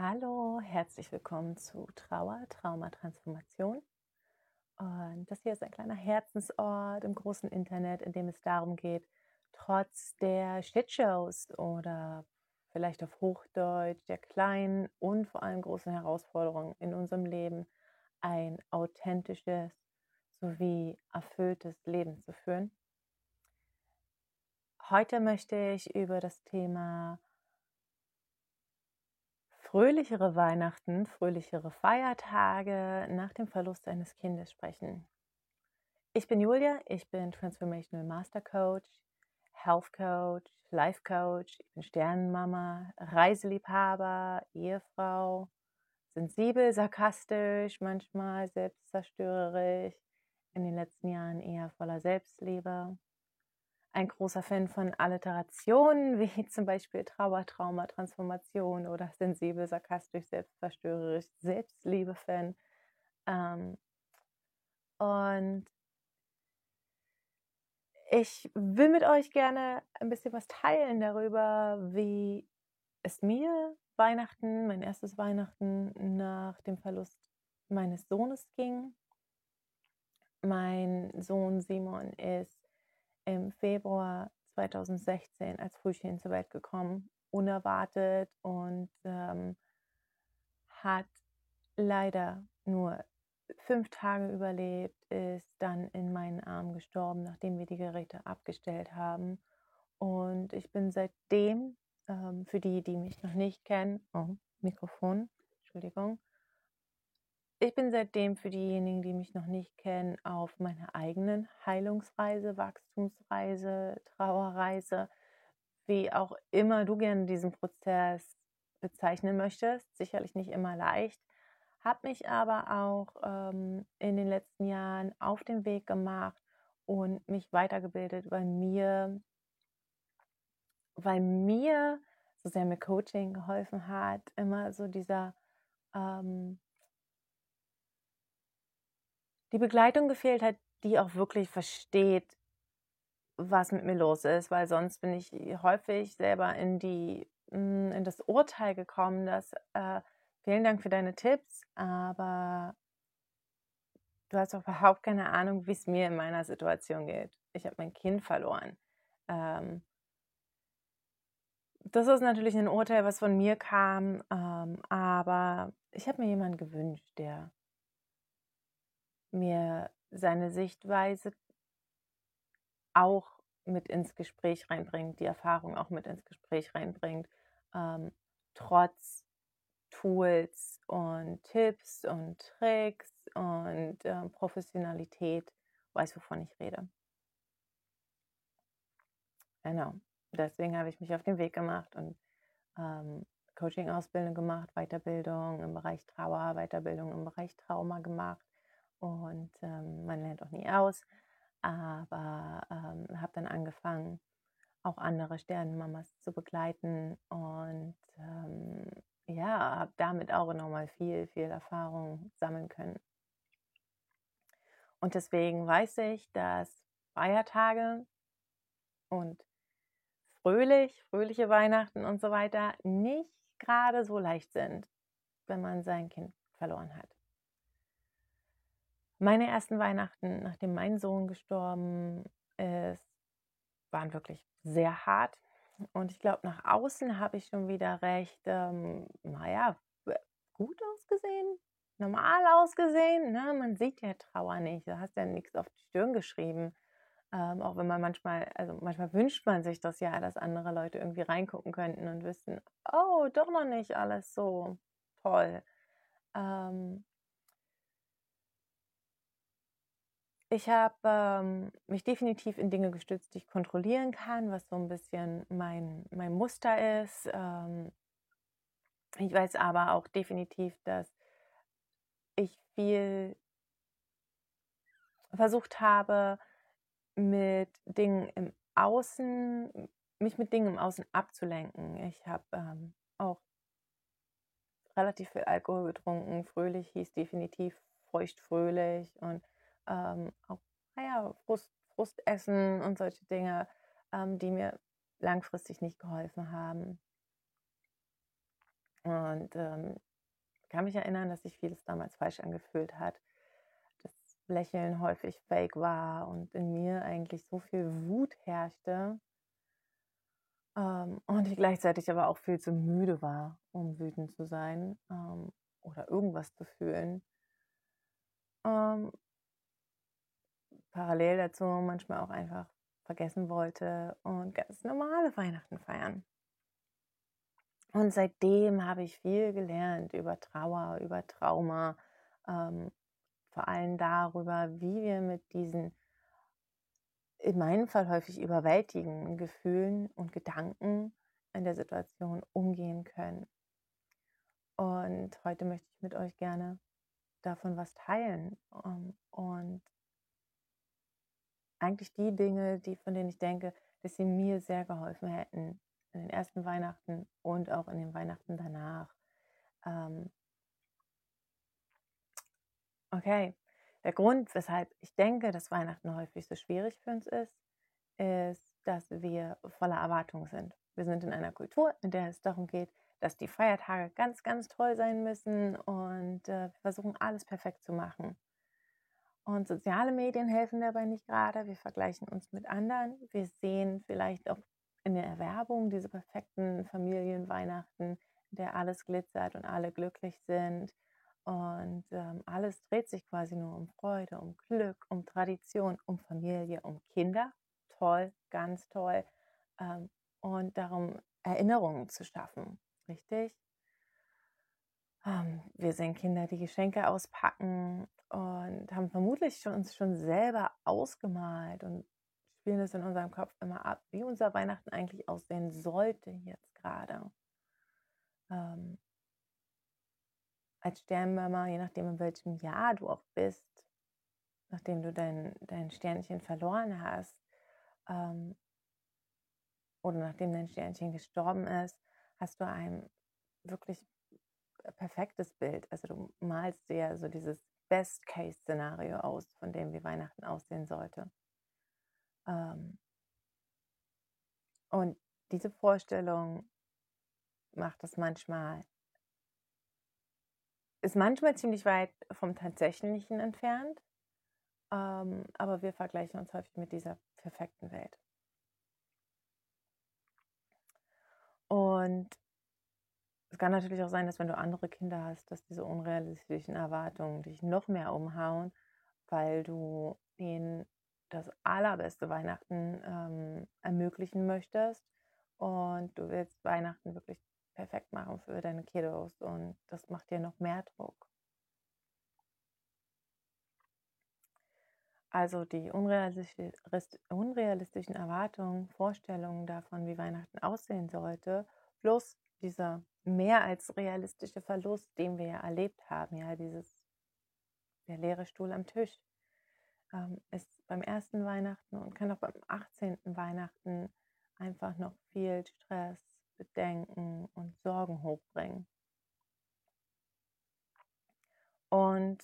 Hallo, herzlich willkommen zu Trauer, Trauma, Transformation. Und das hier ist ein kleiner Herzensort im großen Internet, in dem es darum geht, trotz der Shitshows oder vielleicht auf Hochdeutsch der kleinen und vor allem großen Herausforderungen in unserem Leben ein authentisches sowie erfülltes Leben zu führen. Heute möchte ich über das Thema fröhlichere Weihnachten, fröhlichere Feiertage nach dem Verlust eines Kindes sprechen. Ich bin Julia, ich bin Transformational Master Coach, Health Coach, Life Coach, ich bin Sternenmama, Reiseliebhaber, Ehefrau, sensibel, sarkastisch, manchmal selbstzerstörerisch, in den letzten Jahren eher voller Selbstliebe ein großer Fan von Alliterationen, wie zum Beispiel Trauer, Trauma, Transformation oder sensibel, sarkastisch, selbstzerstörerisch, Selbstliebe-Fan. Ähm, und ich will mit euch gerne ein bisschen was teilen darüber, wie es mir Weihnachten, mein erstes Weihnachten nach dem Verlust meines Sohnes ging. Mein Sohn Simon ist im Februar 2016 als Frühchen zur Welt gekommen, unerwartet und ähm, hat leider nur fünf Tage überlebt, ist dann in meinen Armen gestorben, nachdem wir die Geräte abgestellt haben. Und ich bin seitdem, ähm, für die, die mich noch nicht kennen, oh, Mikrofon, Entschuldigung, ich bin seitdem für diejenigen, die mich noch nicht kennen, auf meiner eigenen Heilungsreise, Wachstumsreise, Trauerreise, wie auch immer du gerne diesen Prozess bezeichnen möchtest. Sicherlich nicht immer leicht. Habe mich aber auch ähm, in den letzten Jahren auf den Weg gemacht und mich weitergebildet, weil mir, weil mir, so sehr mir Coaching geholfen hat, immer so dieser ähm, die Begleitung gefehlt hat, die auch wirklich versteht, was mit mir los ist, weil sonst bin ich häufig selber in die hm, in das Urteil gekommen, dass äh, vielen Dank für deine Tipps, aber du hast auch überhaupt keine Ahnung, wie es mir in meiner Situation geht. Ich habe mein Kind verloren. Ähm, das ist natürlich ein Urteil, was von mir kam, ähm, aber ich habe mir jemanden gewünscht, der mir seine Sichtweise auch mit ins Gespräch reinbringt, die Erfahrung auch mit ins Gespräch reinbringt, ähm, trotz Tools und Tipps und Tricks und äh, Professionalität, weiß, wovon ich rede. Genau, deswegen habe ich mich auf den Weg gemacht und ähm, Coaching-Ausbildung gemacht, Weiterbildung im Bereich Trauer, Weiterbildung im Bereich Trauma gemacht und ähm, man lernt auch nie aus. Aber ähm, habe dann angefangen, auch andere Sternenmamas zu begleiten und ähm, ja, habe damit auch nochmal viel, viel Erfahrung sammeln können. Und deswegen weiß ich, dass Feiertage und fröhlich, fröhliche Weihnachten und so weiter nicht gerade so leicht sind, wenn man sein Kind verloren hat. Meine ersten Weihnachten, nachdem mein Sohn gestorben ist, waren wirklich sehr hart. Und ich glaube, nach außen habe ich schon wieder recht, ähm, naja, gut ausgesehen, normal ausgesehen. Ne? Man sieht ja Trauer nicht, du hast ja nichts auf die Stirn geschrieben. Ähm, auch wenn man manchmal, also manchmal wünscht man sich das ja, dass andere Leute irgendwie reingucken könnten und wissen, oh, doch noch nicht alles so toll. Ähm, Ich habe ähm, mich definitiv in Dinge gestützt, die ich kontrollieren kann, was so ein bisschen mein, mein Muster ist. Ähm, ich weiß aber auch definitiv, dass ich viel versucht habe, mit Dingen im Außen, mich mit Dingen im Außen abzulenken. Ich habe ähm, auch relativ viel Alkohol getrunken. Fröhlich hieß definitiv feuchtfröhlich und ähm, auch naja, Frust, Frustessen und solche Dinge, ähm, die mir langfristig nicht geholfen haben. Und ähm, kann mich erinnern, dass sich vieles damals falsch angefühlt hat. Das Lächeln häufig fake war und in mir eigentlich so viel Wut herrschte. Ähm, und ich gleichzeitig aber auch viel zu müde war, um wütend zu sein ähm, oder irgendwas zu fühlen. Ähm, parallel dazu manchmal auch einfach vergessen wollte und ganz normale Weihnachten feiern. Und seitdem habe ich viel gelernt über Trauer, über Trauma, ähm, vor allem darüber, wie wir mit diesen in meinem Fall häufig überwältigenden Gefühlen und Gedanken in der Situation umgehen können. Und heute möchte ich mit euch gerne davon was teilen ähm, und eigentlich die Dinge, die von denen ich denke, dass sie mir sehr geholfen hätten in den ersten Weihnachten und auch in den Weihnachten danach. Ähm okay, der Grund, weshalb ich denke, dass Weihnachten häufig so schwierig für uns ist, ist, dass wir voller Erwartung sind. Wir sind in einer Kultur, in der es darum geht, dass die Feiertage ganz, ganz toll sein müssen und äh, wir versuchen alles perfekt zu machen. Und soziale Medien helfen dabei nicht gerade. Wir vergleichen uns mit anderen. Wir sehen vielleicht auch in der Erwerbung diese perfekten Familienweihnachten, in der alles glitzert und alle glücklich sind. Und ähm, alles dreht sich quasi nur um Freude, um Glück, um Tradition, um Familie, um Kinder. Toll, ganz toll. Ähm, und darum, Erinnerungen zu schaffen. Richtig? Ähm, wir sehen Kinder, die Geschenke auspacken und haben vermutlich schon, uns schon selber ausgemalt und spielen es in unserem Kopf immer ab, wie unser Weihnachten eigentlich aussehen sollte jetzt gerade. Ähm, als Sternmama, je nachdem in welchem Jahr du auch bist, nachdem du dein, dein Sternchen verloren hast ähm, oder nachdem dein Sternchen gestorben ist, hast du ein wirklich perfektes Bild. Also du malst dir so dieses Best-Case-Szenario aus, von dem wie Weihnachten aussehen sollte. Ähm, und diese Vorstellung macht das manchmal, ist manchmal ziemlich weit vom Tatsächlichen entfernt, ähm, aber wir vergleichen uns häufig mit dieser perfekten Welt. Und es kann natürlich auch sein, dass wenn du andere Kinder hast, dass diese unrealistischen Erwartungen dich noch mehr umhauen, weil du ihnen das allerbeste Weihnachten ähm, ermöglichen möchtest und du willst Weihnachten wirklich perfekt machen für deine Kiddos und das macht dir noch mehr Druck. Also die unrealistischen Erwartungen, Vorstellungen davon, wie Weihnachten aussehen sollte, plus dieser mehr als realistische Verlust, den wir ja erlebt haben, ja, dieses der leere Stuhl am Tisch, ähm, ist beim ersten Weihnachten und kann auch beim 18. Weihnachten einfach noch viel Stress, Bedenken und Sorgen hochbringen. Und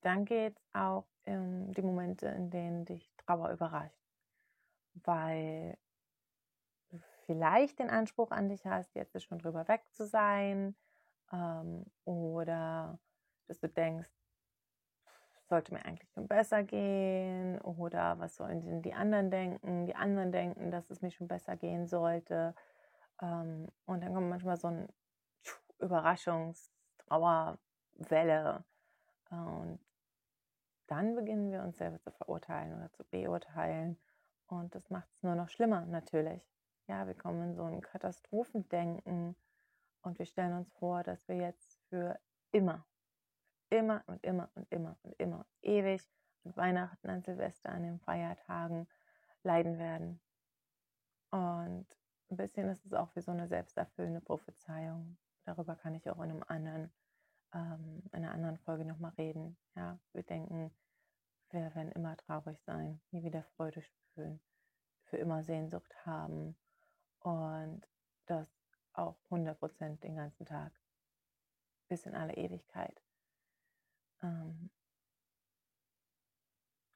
dann geht es auch um die Momente, in denen dich Trauer überrascht, weil vielleicht den Anspruch an dich hast, jetzt schon drüber weg zu sein ähm, oder dass du denkst, sollte mir eigentlich schon besser gehen oder was sollen denn die anderen denken? Die anderen denken, dass es mir schon besser gehen sollte. Ähm, und dann kommt manchmal so ein Überraschungstrauerwelle und dann beginnen wir uns selber zu verurteilen oder zu beurteilen und das macht es nur noch schlimmer natürlich ja, wir kommen in so ein Katastrophendenken und wir stellen uns vor, dass wir jetzt für immer, immer und immer und immer und immer ewig an Weihnachten, an Silvester, an den Feiertagen leiden werden. Und ein bisschen ist es auch wie so eine selbsterfüllende Prophezeiung. Darüber kann ich auch in einem anderen, ähm, in einer anderen Folge nochmal reden. Ja, wir denken, wir werden immer traurig sein, nie wieder Freude spüren, für immer Sehnsucht haben und das auch 100% den ganzen Tag, bis in alle Ewigkeit. Ähm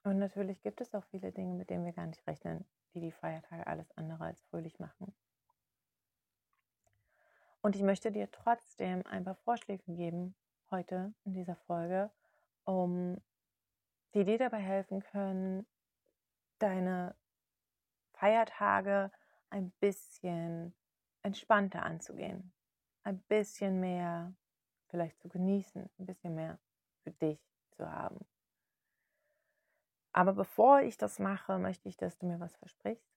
und natürlich gibt es auch viele Dinge, mit denen wir gar nicht rechnen, die die Feiertage alles andere als fröhlich machen. Und ich möchte dir trotzdem ein paar Vorschläge geben heute in dieser Folge, um die dir dabei helfen können, deine Feiertage ein bisschen entspannter anzugehen, ein bisschen mehr vielleicht zu genießen, ein bisschen mehr für dich zu haben. Aber bevor ich das mache, möchte ich, dass du mir was versprichst.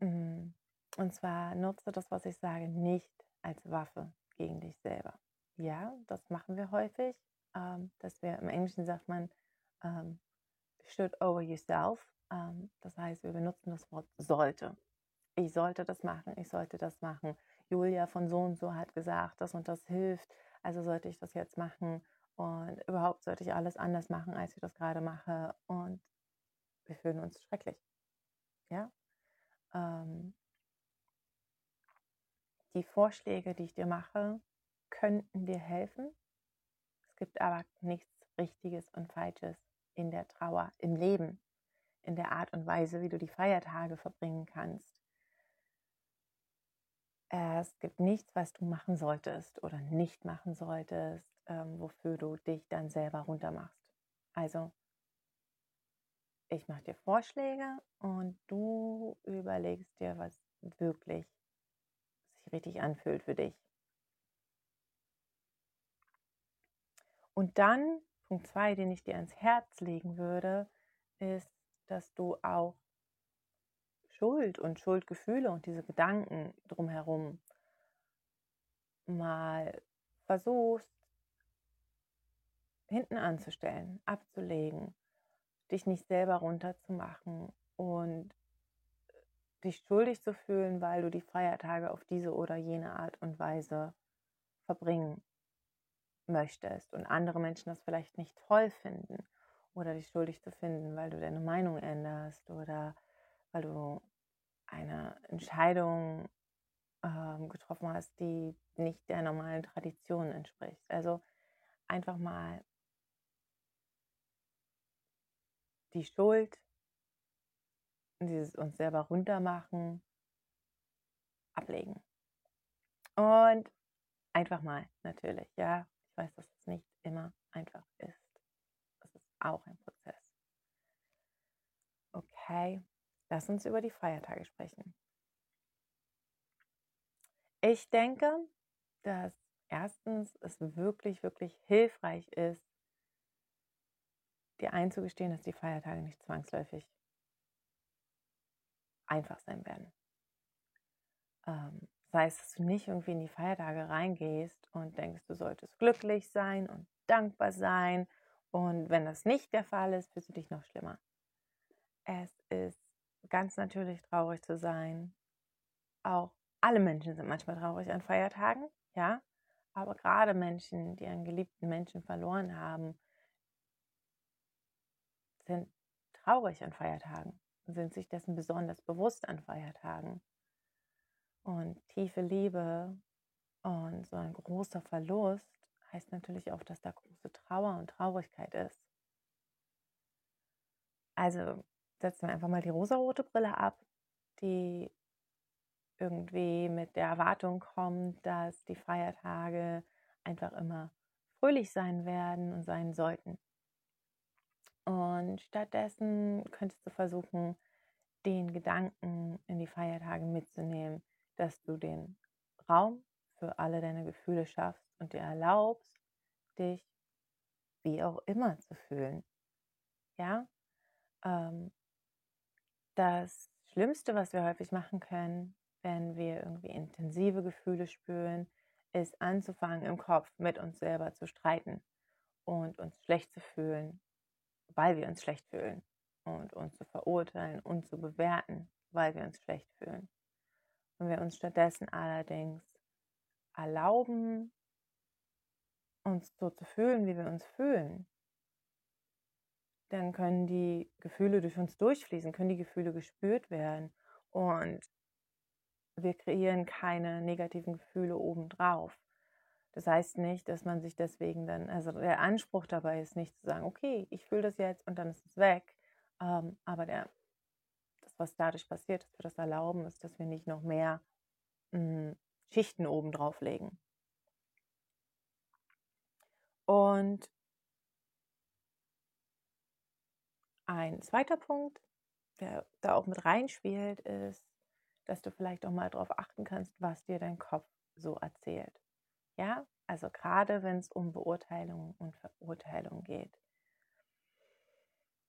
Mm, und zwar nutze das, was ich sage, nicht als Waffe gegen dich selber. Ja, das machen wir häufig, ähm, dass wir im Englischen sagt man ähm, should over yourself. Ähm, das heißt, wir benutzen das Wort sollte. Ich sollte das machen, ich sollte das machen. Julia von so und so hat gesagt, das und das hilft, also sollte ich das jetzt machen und überhaupt sollte ich alles anders machen, als ich das gerade mache und wir fühlen uns schrecklich. Ja? Ähm, die Vorschläge, die ich dir mache, könnten dir helfen. Es gibt aber nichts Richtiges und Falsches in der Trauer, im Leben, in der Art und Weise, wie du die Feiertage verbringen kannst. Es gibt nichts, was du machen solltest oder nicht machen solltest, ähm, wofür du dich dann selber runtermachst. Also ich mache dir Vorschläge und du überlegst dir, was wirklich sich richtig anfühlt für dich. Und dann, Punkt 2, den ich dir ans Herz legen würde, ist, dass du auch Schuld und Schuldgefühle und diese Gedanken drumherum mal versuchst hinten anzustellen, abzulegen dich nicht selber runterzumachen und dich schuldig zu fühlen, weil du die Feiertage auf diese oder jene Art und Weise verbringen möchtest und andere Menschen das vielleicht nicht toll finden oder dich schuldig zu finden, weil du deine Meinung änderst oder weil du eine Entscheidung ähm, getroffen hast, die nicht der normalen Tradition entspricht. Also einfach mal die Schuld, dieses uns selber runtermachen, ablegen. Und einfach mal, natürlich, ja. Ich weiß, dass es nicht immer einfach ist. Es ist auch ein Prozess. Okay, lass uns über die Feiertage sprechen. Ich denke, dass erstens es wirklich, wirklich hilfreich ist, dir einzugestehen, dass die Feiertage nicht zwangsläufig einfach sein werden. Ähm, das heißt, dass du nicht irgendwie in die Feiertage reingehst und denkst, du solltest glücklich sein und dankbar sein. Und wenn das nicht der Fall ist, fühlst du dich noch schlimmer. Es ist ganz natürlich traurig zu sein. Auch alle Menschen sind manchmal traurig an Feiertagen, ja. Aber gerade Menschen, die einen geliebten Menschen verloren haben, sind traurig an Feiertagen sind sich dessen besonders bewusst an Feiertagen. Und tiefe Liebe und so ein großer Verlust heißt natürlich auch, dass da große Trauer und Traurigkeit ist. Also setzen wir einfach mal die rosarote Brille ab, die irgendwie mit der Erwartung kommt, dass die Feiertage einfach immer fröhlich sein werden und sein sollten. Und stattdessen könntest du versuchen, den Gedanken in die Feiertage mitzunehmen, dass du den Raum für alle deine Gefühle schaffst und dir erlaubst, dich wie auch immer zu fühlen. Ja? Ähm, das Schlimmste, was wir häufig machen können, wenn wir irgendwie intensive Gefühle spüren, ist anzufangen, im Kopf mit uns selber zu streiten und uns schlecht zu fühlen weil wir uns schlecht fühlen und uns zu verurteilen und zu bewerten, weil wir uns schlecht fühlen. Wenn wir uns stattdessen allerdings erlauben, uns so zu fühlen, wie wir uns fühlen, dann können die Gefühle durch uns durchfließen, können die Gefühle gespürt werden und wir kreieren keine negativen Gefühle obendrauf. Das heißt nicht, dass man sich deswegen dann, also der Anspruch dabei ist nicht zu sagen, okay, ich fühle das jetzt und dann ist es weg. Ähm, aber der, das, was dadurch passiert, dass wir das erlauben, ist, dass wir nicht noch mehr mh, hm, Schichten oben drauf legen. Und ein zweiter Punkt, der da auch mit reinspielt, ist, dass du vielleicht auch mal darauf achten kannst, was dir dein Kopf so erzählt. Ja, also gerade wenn es um Beurteilung und Verurteilung geht.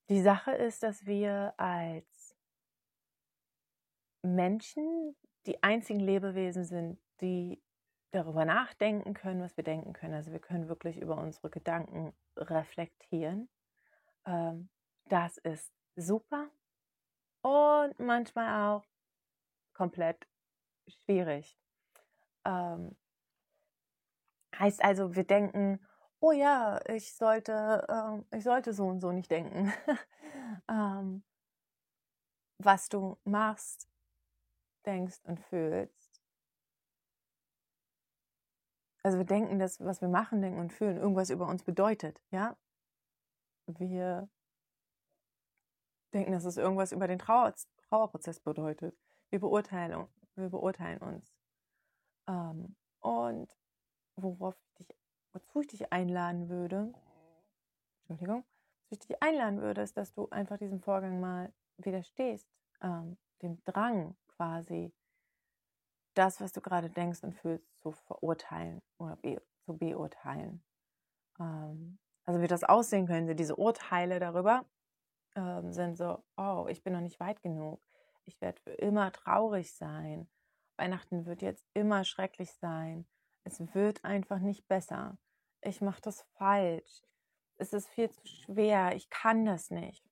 Die Sache ist, dass wir als Menschen die einzigen Lebewesen sind, die darüber nachdenken können, was wir denken können. Also wir können wirklich über unsere Gedanken reflektieren. Ähm, das ist super und manchmal auch komplett schwierig. Ähm, heißt also, wir denken, oh ja, ich sollte, äh, ich sollte so und so nicht denken. ähm, was du machst, denkst und fühlst. Also wir denken, dass was wir machen, denken und fühlen irgendwas über uns bedeutet, ja? Wir denken, dass es irgendwas über den Trauer, Trauerprozess bedeutet. Wir beurteilen, wir beurteilen uns. Ähm, und worauf ich dich, wozu ich dich einladen würde, Entschuldigung, wozu ich dich einladen würde, ist, dass du einfach diesem Vorgang mal widerstehst, ähm, dem Drang quasi, das, was du gerade denkst und fühlst, zu verurteilen oder be zu beurteilen. Ähm, also wie das aussehen könnte, diese Urteile darüber ähm, sind so, oh, ich bin noch nicht weit genug, ich werde für immer traurig sein, Weihnachten wird jetzt immer schrecklich sein, es wird einfach nicht besser, ich mache das falsch, es ist viel zu schwer, ich kann das nicht.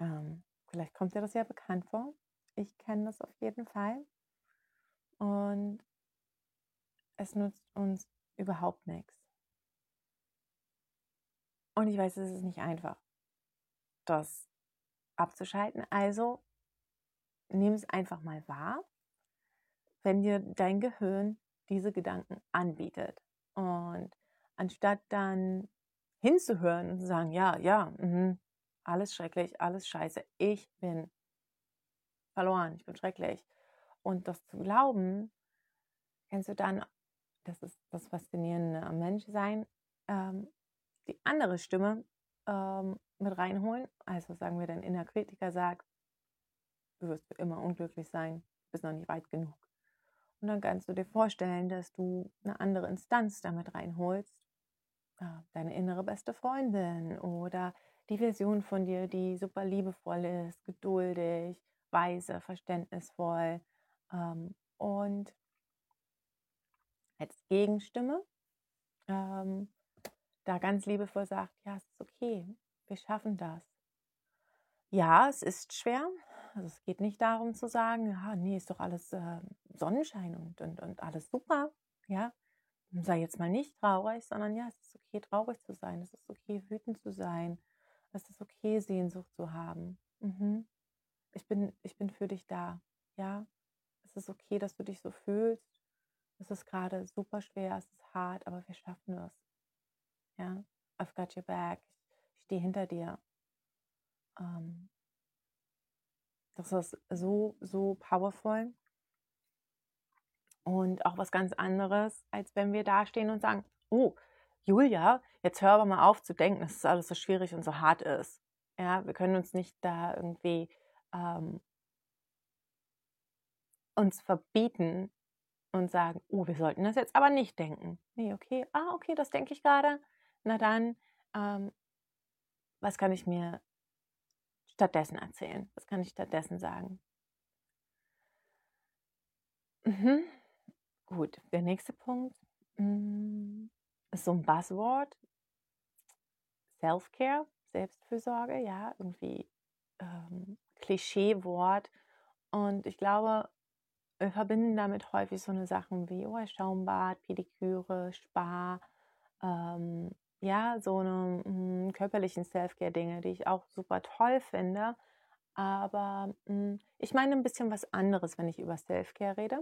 Ähm, vielleicht kommt dir das ja bekannt vor. Ich kenne das auf jeden Fall. Und es nutzt uns überhaupt nichts. Und ich weiß, es ist nicht einfach, das abzuschalten. Also nimm es einfach mal wahr, wenn dir dein Gehirn diese Gedanken anbietet. Und anstatt dann hinzuhören und zu sagen, ja, ja, mh, alles schrecklich, alles scheiße, ich bin verloren, ich bin schrecklich. Und das zu glauben, kennst du dann, das ist das Faszinierende am Menschsein, ähm, die andere Stimme ähm, mit reinholen. Also sagen wir, dein innerer Kritiker sagt, du wirst für immer unglücklich sein, du bist noch nicht weit genug. Und dann kannst du dir vorstellen, dass du eine andere Instanz damit reinholst, deine innere beste Freundin oder die Version von dir, die super liebevoll ist, geduldig, weise, verständnisvoll ähm, und als Gegenstimme ähm, da ganz liebevoll sagt, ja, es ist okay, wir schaffen das. Ja, es ist schwer. Also es geht nicht darum zu sagen, ja, nee, ist doch alles äh, Sonnenschein und, und, und alles super. Ja, sei jetzt mal nicht traurig, sondern ja, es ist okay, traurig zu sein. Es ist okay, wütend zu sein. Es ist okay, Sehnsucht zu haben. Mhm ich bin, ich bin für dich da. Ja, es ist okay, dass du dich so fühlst. Es ist gerade super schwer, es ist hart, aber wir schaffen es. Ja, I've got your back. Ich stehe hinter dir. Ähm, das ist so, so powerful. Und auch was ganz anderes, als wenn wir da stehen und sagen, oh, Julia, jetzt hör aber mal auf zu denken, dass es alles so schwierig und so hart ist. Ja, wir können uns nicht da irgendwie ähm, uns verbieten und sagen, oh, wir sollten das jetzt aber nicht denken. Nee, okay, ah, okay, das denke ich gerade. Na dann, ähm, was kann ich mir stattdessen erzählen? Was kann ich stattdessen sagen? Mhm. Gut, der nächste Punkt mm, ist so ein Buzzword. Self-Care, Selbstfürsorge, ja, irgendwie ähm, Klischeewort. Und ich glaube, wir verbinden damit häufig so eine Sachen wie oh, Schaumbad, Pediküre, Spa, ähm, ja, so eine mh, hm, körperlichen Self-Care-Dinge, die ich auch super toll finde. Aber mh, hm, ich meine ein bisschen was anderes, wenn ich über Self-Care rede.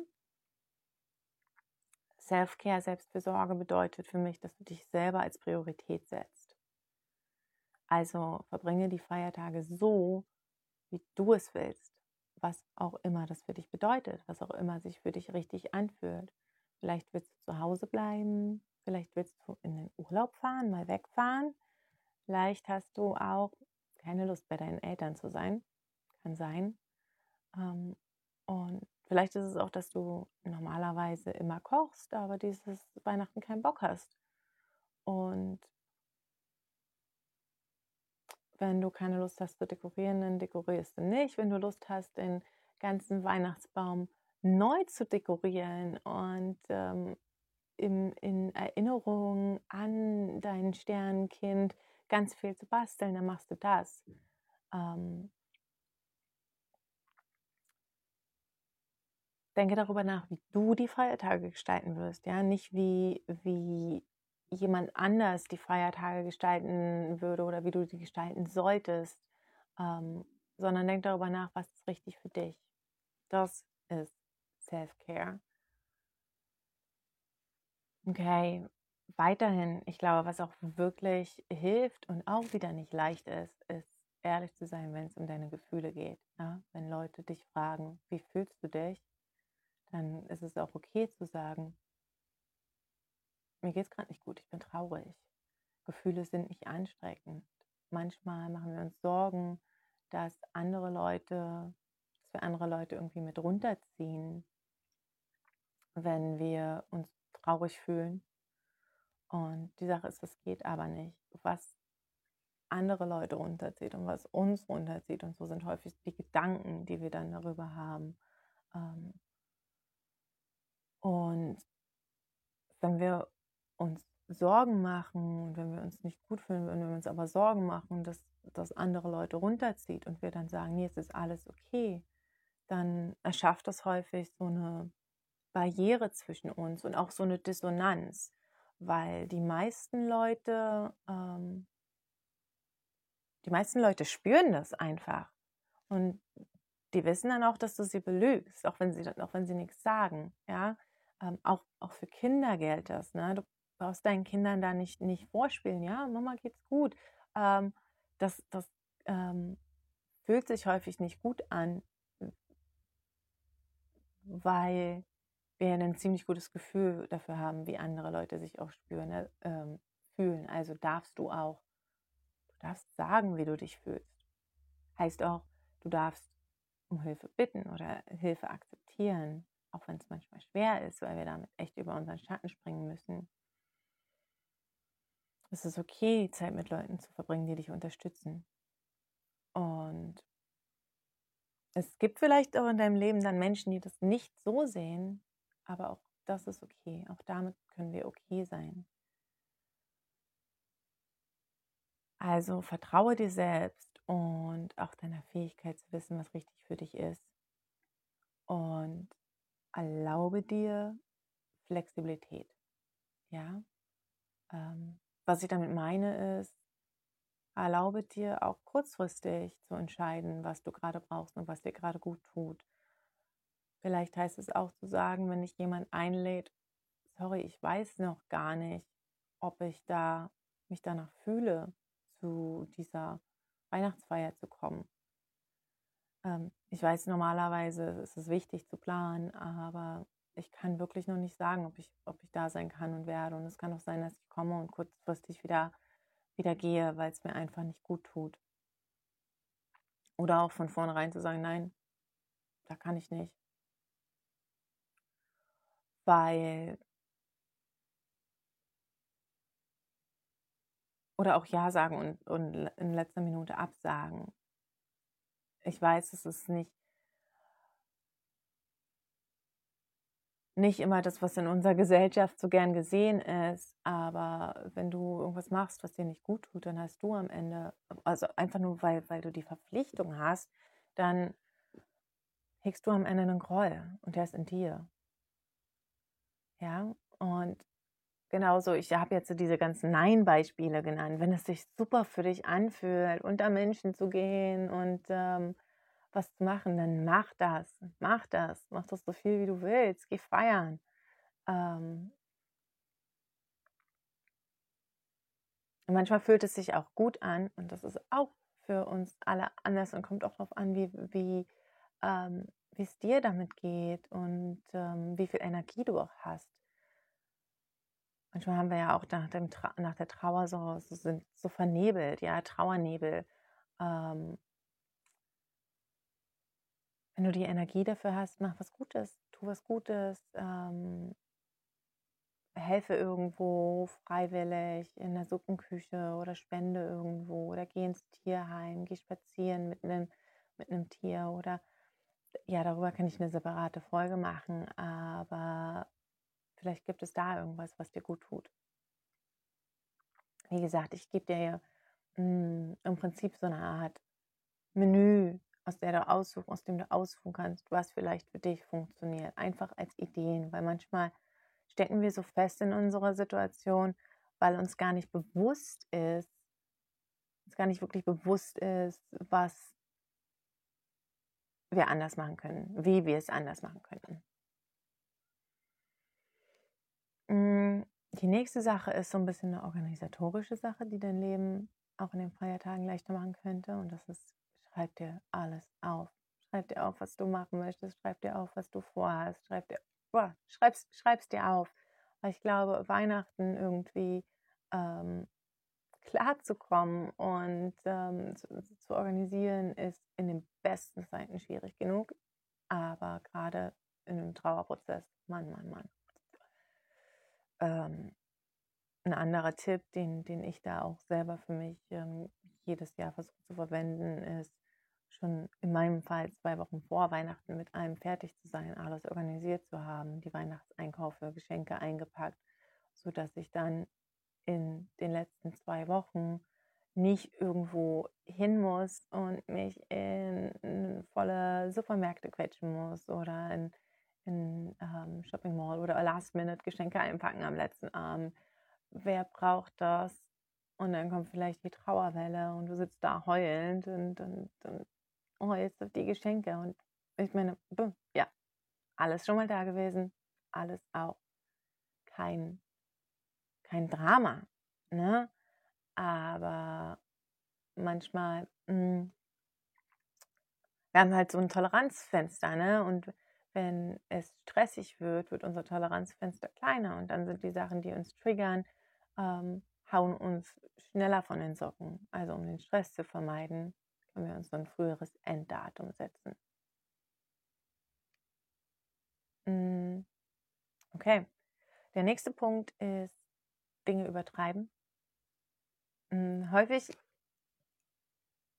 Self-Care, Selbstfürsorge bedeutet für mich, dass du dich selber als Priorität setzt. Also verbringe die Feiertage so, wie du es willst, was auch immer das für dich bedeutet, was auch immer sich für dich richtig anfühlt. Vielleicht willst du zu Hause bleiben, vielleicht willst du in den Urlaub fahren, mal wegfahren. Vielleicht hast du auch keine Lust, bei deinen Eltern zu sein. Kann sein. Ähm, und vielleicht ist es auch, dass du normalerweise immer kochst, aber dieses Weihnachten keinen Bock hast. Und wenn du keine Lust hast zu dekorieren, dann dekorierst du nicht. Wenn du Lust hast, den ganzen Weihnachtsbaum neu zu dekorieren und ähm, im, in Erinnerung an dein Sternenkind ganz viel zu basteln, dann machst du das. Ähm, denke darüber nach, wie du die Feiertage gestalten wirst, ja, nicht wie, wie jemand anders die Feiertage gestalten würde oder wie du die gestalten solltest, ähm, sondern denk darüber nach, was ist richtig für dich. Das ist Self-Care. Okay, weiterhin, ich glaube, was auch wirklich hilft und auch wieder nicht leicht ist, ist ehrlich zu sein, wenn es um deine Gefühle geht. Ja? Wenn Leute dich fragen, wie fühlst du dich, dann ist es auch okay zu sagen, mir geht es gerade nicht gut, ich bin traurig. Gefühle sind nicht anstrengend. Manchmal machen wir uns Sorgen, dass andere Leute, dass wir andere Leute irgendwie mit runterziehen, wenn wir uns traurig fühlen. Und die Sache ist, das geht aber nicht. Was andere Leute runterzieht und was uns runterzieht, und so sind häufig die Gedanken, die wir dann darüber haben. Ähm, und wenn wir uns Sorgen machen und wenn wir uns nicht gut fühlen, wenn wir uns aber Sorgen machen, dass das andere Leute runterzieht und wir dann sagen, nee, es ist alles okay, dann erschafft das häufig so eine Barriere zwischen uns und auch so eine Dissonanz, weil die meisten Leute, ähm, die meisten Leute spüren das einfach und die wissen dann auch, dass du sie belügst, auch wenn sie, auch wenn sie nichts sagen, ja. Ähm, auch, auch für Kinder gilt das. Ne? Du brauchst deinen Kindern da nicht, nicht vorspielen, ja, Mama geht's gut. Ähm, das das ähm, fühlt sich häufig nicht gut an, weil wir ein ziemlich gutes Gefühl dafür haben, wie andere Leute sich auch spüren, äh, fühlen. Also darfst du auch, du darfst sagen, wie du dich fühlst. Heißt auch, du darfst um Hilfe bitten oder Hilfe akzeptieren, auch wenn es manchmal schwer ist, weil wir damit echt über unseren Schatten springen müssen. Es ist okay, Zeit mit Leuten zu verbringen, die dich unterstützen. Und es gibt vielleicht auch in deinem Leben dann Menschen, die das nicht so sehen, aber auch das ist okay. Auch damit können wir okay sein. Also vertraue dir selbst und auch deiner Fähigkeit zu wissen, was richtig für dich ist. Und erlaube dir Flexibilität. Ja. Ähm, was ich damit meine ist, erlaube dir auch kurzfristig zu entscheiden, was du gerade brauchst und was dir gerade gut tut. Vielleicht heißt es auch zu sagen, wenn dich jemand einlädt, sorry, ich weiß noch gar nicht, ob ich da mich danach fühle, zu dieser Weihnachtsfeier zu kommen. Ähm, ich weiß, normalerweise ist es wichtig zu planen, aber ich kann wirklich noch nicht sagen, ob ich, ob ich da sein kann und werde. Und es kann auch sein, dass ich komme und kurzfristig wieder, wieder gehe, weil es mir einfach nicht gut tut. Oder auch von vornherein zu sagen, nein, da kann ich nicht weil oder auch Ja sagen und, und in letzter Minute absagen. Ich weiß, es ist nicht nicht immer das, was in unserer Gesellschaft so gern gesehen ist, aber wenn du irgendwas machst, was dir nicht gut tut, dann hast du am Ende, also einfach nur, weil, weil du die Verpflichtung hast, dann hegst du am Ende einen Groll und der ist in dir. Ja, und genauso, ich habe jetzt so diese ganzen Nein-Beispiele genannt. Wenn es sich super für dich anfühlt, unter Menschen zu gehen und ähm, was zu machen, dann mach das, mach das, mach das so viel wie du willst, geh feiern. Ähm, manchmal fühlt es sich auch gut an und das ist auch für uns alle anders und kommt auch darauf an, wie, wie ähm, wie es dir damit geht und ähm, wie viel Energie du auch hast. Manchmal haben wir ja auch nach, dem nach der Trauer so, so, sind so vernebelt, ja, Trauernebel. Ähm, wenn du die Energie dafür hast, mach was Gutes, tu was Gutes, ähm, helfe irgendwo freiwillig in der Suppenküche oder spende irgendwo oder geh ins Tierheim, geh spazieren mit einem, mit einem Tier oder ja, darüber kann ich eine separate Folge machen, aber vielleicht gibt es da irgendwas, was dir gut tut. Wie gesagt, ich gebe dir ja mh, im Prinzip so eine Art Menü, aus der du aussuchen, aus dem du aussuchen kannst, was vielleicht für dich funktioniert. Einfach als Ideen, weil manchmal stecken wir so fest in unserer Situation, weil uns gar nicht bewusst ist, uns gar nicht wirklich bewusst ist, was wir anders machen können, wie wir es anders machen könnten. Mm, die nächste Sache ist so ein bisschen eine organisatorische Sache, die dein Leben auch in den Feiertagen leichter machen könnte. Und das ist, schreib dir alles auf. Schreib dir auf, was du machen möchtest. Schreib dir auf, was du vorhast. Schreib dir boah, schreib's, schreib's dir auf. Weil ich glaube, Weihnachten irgendwie ähm, klarzukommen und ähm, zu, zu, organisieren, ist in den besten Zeiten schwierig genug. Aber gerade in einem Trauerprozess, Mann, Mann, Mann. Ähm, ein anderer Tipp, den, den ich da auch selber für mich ähm, jedes Jahr versuche zu verwenden, ist, schon in meinem Fall zwei Wochen vor Weihnachten mit allem fertig zu sein, alles organisiert zu haben, die Weihnachtseinkäufe, Geschenke eingepackt, sodass ich dann in den letzten zwei Wochen nicht irgendwo hin muss und mich in volle Supermärkte quetschen muss oder in, in ähm, Shopping Mall oder Last-Minute Geschenke einpacken am letzten Abend. Wer braucht das? Und dann kommt vielleicht die Trauerwelle und du sitzt da heulend und, und, und jetzt auf die Geschenke. Und ich meine, ja, alles schon mal da gewesen, alles auch kein, kein Drama. Ne? Aber manchmal, mh, hm, wir haben halt so ein Toleranzfenster, ne? Und wenn es stressig wird, wird unser Toleranzfenster kleiner und dann sind die Sachen, die uns triggern, ähm, hauen uns schneller von den Socken. Also um den Stress zu vermeiden, können wir uns so ein früheres Enddatum setzen. Mm, okay, der nächste Punkt ist Dinge übertreiben. Mm, häufig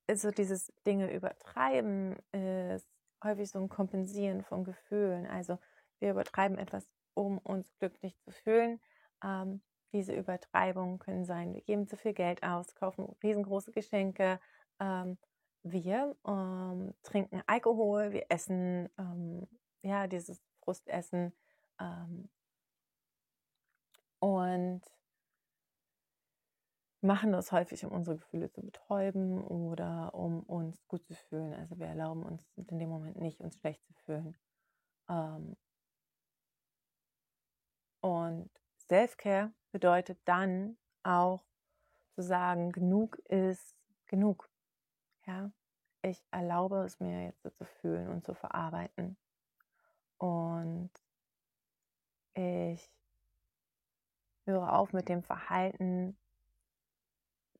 ist so dieses Dinge übertreiben ist häufig so ein Kompensieren von Gefühlen. Also wir übertreiben etwas, um uns glücklich zu fühlen. Ähm, diese Übertreibungen können sein, wir geben zu viel Geld aus, kaufen riesengroße Geschenke, ähm, wir ähm, trinken Alkohol, wir essen ähm, ja dieses Frustessen ähm, und machen das häufig, um unsere Gefühle zu betäuben oder um uns gut zu fühlen. Also wir erlauben uns in dem Moment nicht, uns schlecht zu fühlen. Ähm, und Selfcare bedeutet dann auch zu sagen, genug ist genug. Ja, ich erlaube es mir jetzt so zu fühlen und zu verarbeiten. Und ich höre auf mit dem Verhalten,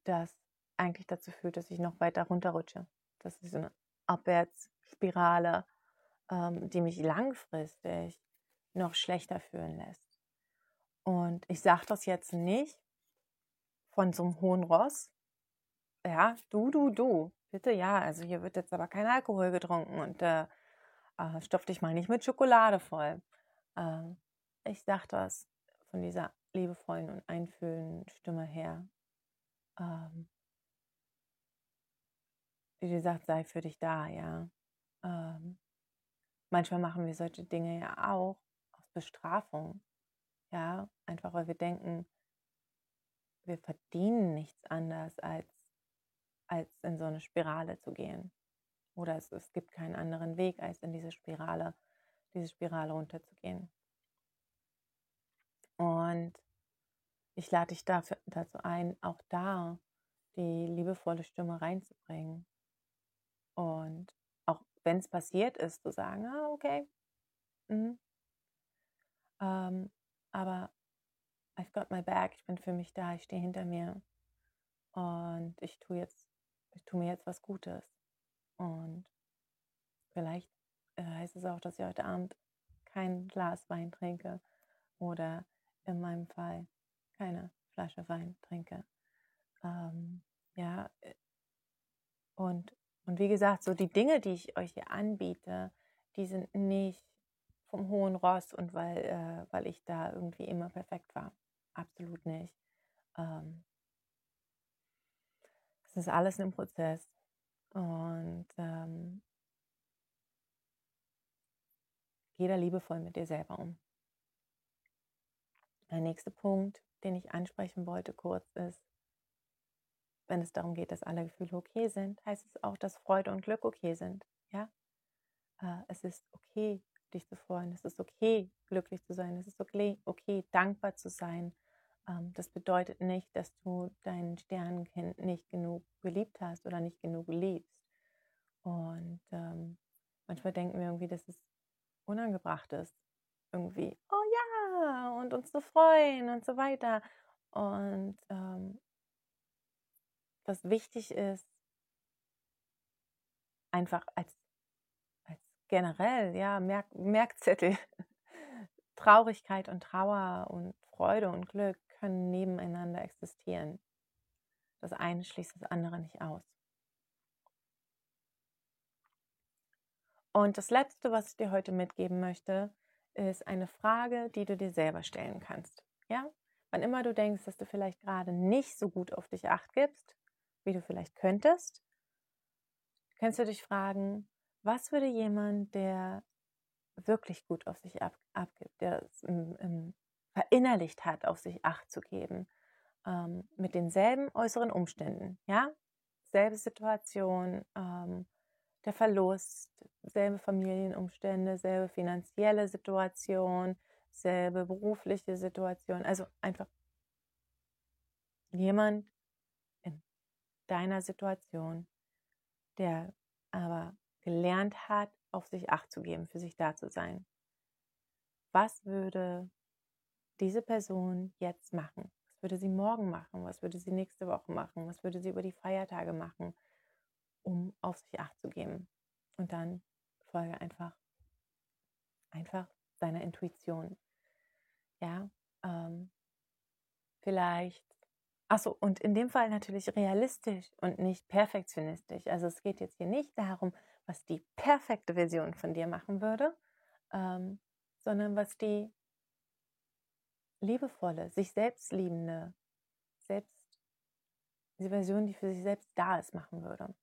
das eigentlich dazu führt, dass ich noch weiter runterrutsche. Das ist eine Abwärtsspirale, ähm, die mich langfristig noch schlechter fühlen lässt. Und ich sage das jetzt nicht von so einem hohen Ross. Ja, du, du, du. Bitte ja, also hier wird jetzt aber kein Alkohol getrunken und äh, äh, stopf dich mal nicht mit Schokolade voll. Äh, ich sage das von dieser liebevollen und einfühlenden Stimme her. Ähm, wie gesagt, sei für dich da, ja. Ähm, manchmal machen wir solche Dinge ja auch aus Bestrafung. Ja, einfach weil wir denken, wir verdienen nichts anderes als als in so eine Spirale zu gehen. Oder es, es gibt keinen anderen Weg, als in diese Spirale, diese Spirale runterzugehen. Und ich lade dich dafür, dazu ein, auch da die liebevolle Stimme reinzubringen. Und auch wenn es passiert ist, zu sagen, ah, okay. Mhm. Ähm, aber I've got my back, ich bin für mich da, ich stehe hinter mir und ich tue jetzt, ich tue mir jetzt was Gutes. Und vielleicht äh, heißt es auch, dass ich heute Abend kein Glas Wein trinke oder in meinem Fall keine Flasche Wein trinke. Ähm, ja, äh, und, und wie gesagt, so die Dinge, die ich euch hier anbiete, die sind nicht vom hohen Ross und weil, äh, weil ich da irgendwie immer perfekt war. Absolut nicht. Ähm, es ist alles ein Prozess. Und ähm, geh da liebevoll mit dir selber um. Der nächste Punkt, den ich ansprechen wollte kurz, ist, wenn es darum geht, dass alle Gefühle okay sind, heißt es auch, dass Freude und Glück okay sind. Ja, äh, es ist okay, dich zu freuen. Es ist okay, glücklich zu sein. Es ist okay, okay dankbar zu sein. Ähm, das bedeutet nicht, dass du dein Sternenkind nicht genug geliebt hast oder nicht genug liebst. Und ähm, manchmal denken wir irgendwie, dass es unangebracht ist. Irgendwie, oh ja, und uns zu freuen und so weiter. Und ähm, was wichtig ist, einfach als, als generell, ja, Merk Merkzettel, Traurigkeit und Trauer und Freude und Glück können nebeneinander existieren. Das eine schließt das andere nicht aus. Und das Letzte, was ich dir heute mitgeben möchte, ist eine Frage, die du dir selber stellen kannst. Ja? Wann immer du denkst, dass du vielleicht gerade nicht so gut auf dich acht gibst, wie du vielleicht könntest, kannst du dich fragen, was würde jemand, der wirklich gut auf sich ab, abgibt, der es im, im verinnerlicht hat, auf sich acht zu geben, ähm, mit denselben äußeren Umständen, ja, selbe Situation, ähm, der Verlust, selbe Familienumstände, selbe finanzielle Situation, selbe berufliche Situation. Also einfach jemand in deiner Situation, der aber gelernt hat, auf sich acht zu geben, für sich da zu sein. Was würde diese Person jetzt machen? Was würde sie morgen machen? Was würde sie nächste Woche machen? Was würde sie über die Feiertage machen? Um auf sich acht zu geben. Und dann folge einfach, einfach deiner Intuition. Ja, ähm, vielleicht, achso, und in dem Fall natürlich realistisch und nicht perfektionistisch. Also es geht jetzt hier nicht darum, was die perfekte Version von dir machen würde, ähm, sondern was die liebevolle, sich selbst liebende, selbst, diese Version, die für sich selbst da ist, machen würde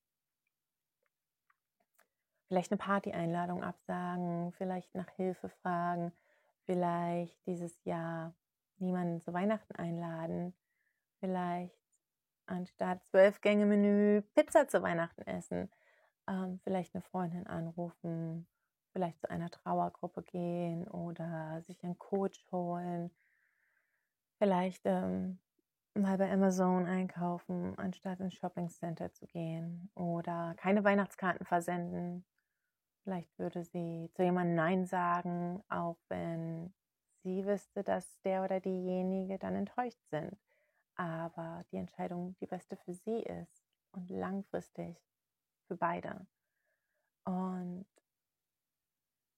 vielleicht eine Party-Einladung absagen, vielleicht nach Hilfe fragen, vielleicht dieses Jahr niemanden zu Weihnachten einladen, vielleicht anstatt zwölf Gänge Menü Pizza zu Weihnachten essen, ähm, vielleicht eine Freundin anrufen, vielleicht zu einer Trauergruppe gehen oder sich einen Coach holen, vielleicht ähm, mal bei Amazon einkaufen, anstatt ins Shopping Center zu gehen oder keine Weihnachtskarten versenden, Vielleicht würde sie zu jemandem Nein sagen, auch wenn sie wüsste, dass der oder diejenige dann enttäuscht sind. Aber die Entscheidung die beste für sie ist und langfristig für beide. Und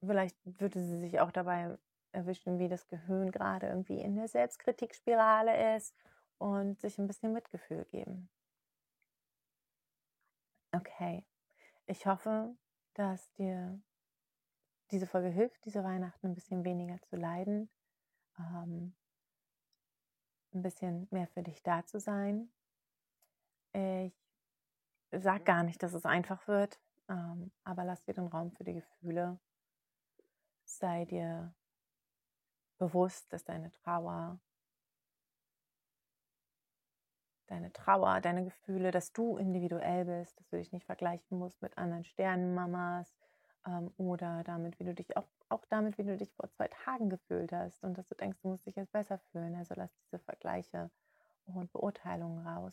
vielleicht würde sie sich auch dabei erwischen, wie das Gehirn gerade irgendwie in der Selbstkritikspirale ist und sich ein bisschen Mitgefühl geben. Okay, ich hoffe, dass dir diese Folge hilft, diese Weihnachten ein bisschen weniger zu leiden, ähm, ein bisschen mehr für dich da zu sein. Ich sage gar nicht, dass es einfach wird, ähm, aber lass dir den Raum für die Gefühle. Sei dir bewusst, dass deine Trauer deine Trauer, deine Gefühle, dass du individuell bist, dass du dich nicht vergleichen musst mit anderen Sternenmamas ähm, oder damit, wie du dich auch, auch damit, wie du dich vor zwei Tagen gefühlt hast und dass du denkst, du musst dich jetzt besser fühlen. Also lass diese Vergleiche und Beurteilungen raus.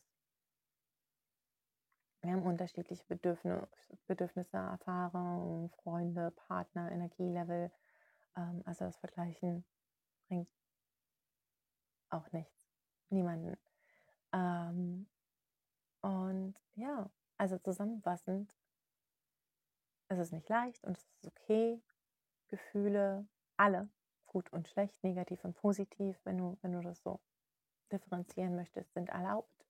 Wir haben unterschiedliche Bedürfnisse, Bedürfnisse Erfahrungen, Freunde, Partner, Energielevel. Ähm, also das Vergleichen bringt auch nichts. Niemanden. Ähm, und ja, also zusammenfassend, es ist nicht leicht und es ist okay. Gefühle, alle, gut und schlecht, negativ und positiv, wenn du, wenn du das so differenzieren möchtest, sind erlaubt.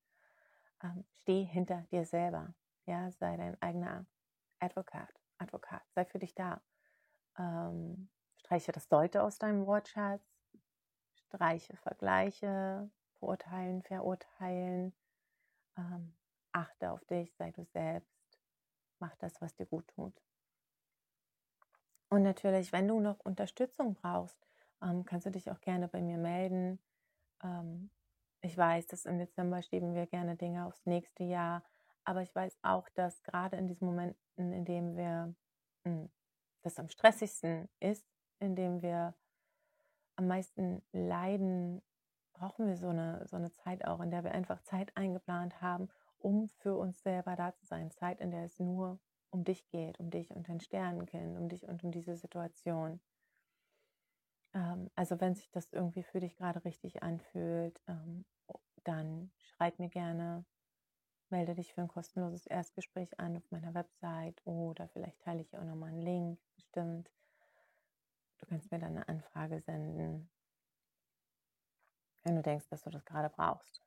Ähm, steh hinter dir selber. Ja, sei dein eigener Advokat, Advokat, sei für dich da. Ähm, streiche das Sollte aus deinem Wortschatz, streiche Vergleiche, verurteilen, verurteilen, ähm, achte auf dich, sei du selbst, mach das, was dir gut tut. Und natürlich, wenn du noch Unterstützung brauchst, ähm, kannst du dich auch gerne bei mir melden. Ähm, ich weiß, dass im Dezember schieben wir gerne Dinge aufs nächste Jahr, aber ich weiß auch, dass gerade in diesen Momenten, in denen wir mh, hm, das am stressigsten ist, in dem wir am meisten leiden, brauchen wir so eine, so eine Zeit auch, in der wir einfach Zeit eingeplant haben, um für uns selber da zu sein. Zeit, in der es nur um dich geht, um dich und dein Sternenkind, um dich und um diese Situation. Ähm, also wenn sich das irgendwie für dich gerade richtig anfühlt, ähm, dann schreib mir gerne, melde dich für ein kostenloses Erstgespräch an auf meiner Website oder vielleicht teile ich auch nochmal einen Link, bestimmt. Du kannst mir dann eine Anfrage senden, wenn du denkst, dass du das gerade brauchst.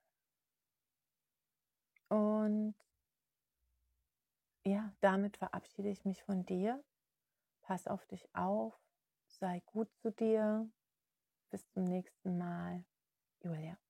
Und ja, damit verabschiede ich mich von dir. Pass auf dich auf, sei gut zu dir. Bis zum nächsten Mal. Julia.